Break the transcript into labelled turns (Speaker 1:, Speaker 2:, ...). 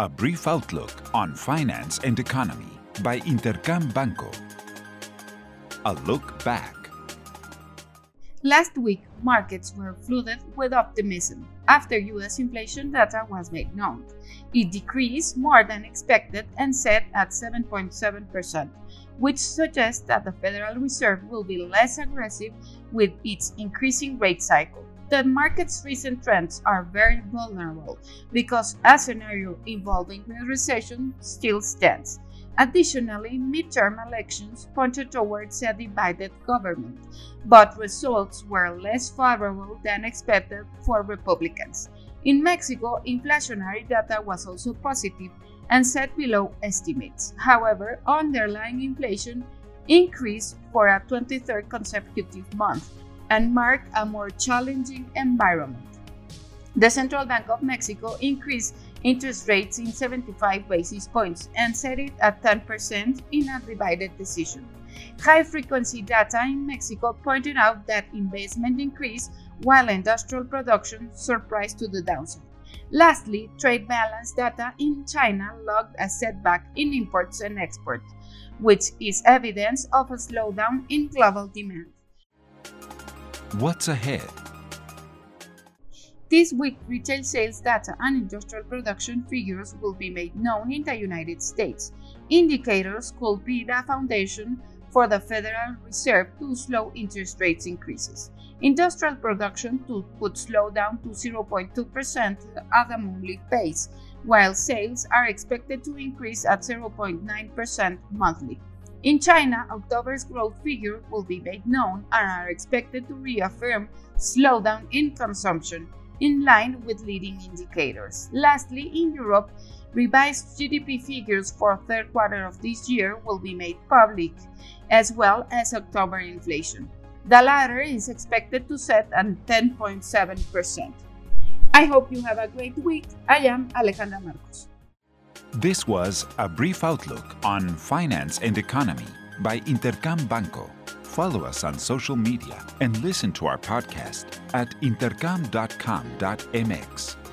Speaker 1: A brief outlook on finance and economy by Intercam Banco. A look back.
Speaker 2: Last week, markets were flooded with optimism after US inflation data was made known. It decreased more than expected and set at 7.7%, which suggests that the Federal Reserve will be less aggressive with its increasing rate cycle the market's recent trends are very vulnerable because a scenario involving a recession still stands. Additionally, midterm elections pointed towards a divided government, but results were less favorable than expected for Republicans. In Mexico, inflationary data was also positive and set below estimates. However, underlying inflation increased for a 23rd consecutive month, and mark a more challenging environment. The Central Bank of Mexico increased interest rates in 75 basis points and set it at 10% in a divided decision. High frequency data in Mexico pointed out that investment increased while industrial production surprised to the downside. Lastly, trade balance data in China logged a setback in imports and exports, which is evidence of a slowdown in global demand.
Speaker 1: What's ahead?
Speaker 2: This week, retail sales data and industrial production figures will be made known in the United States. Indicators could be the foundation for the Federal Reserve to slow interest rates increases. Industrial production to, could slow down to 0.2% at a monthly pace, while sales are expected to increase at 0.9% monthly. In China, October's growth figure will be made known and are expected to reaffirm slowdown in consumption in line with leading indicators. Lastly, in Europe, revised GDP figures for third quarter of this year will be made public, as well as October inflation. The latter is expected to set at 10.7%. I hope you have a great week. I am Alejandra Marcos.
Speaker 1: This was a brief outlook on finance and economy by Intercam Banco. Follow us on social media and listen to our podcast at intercam.com.mx.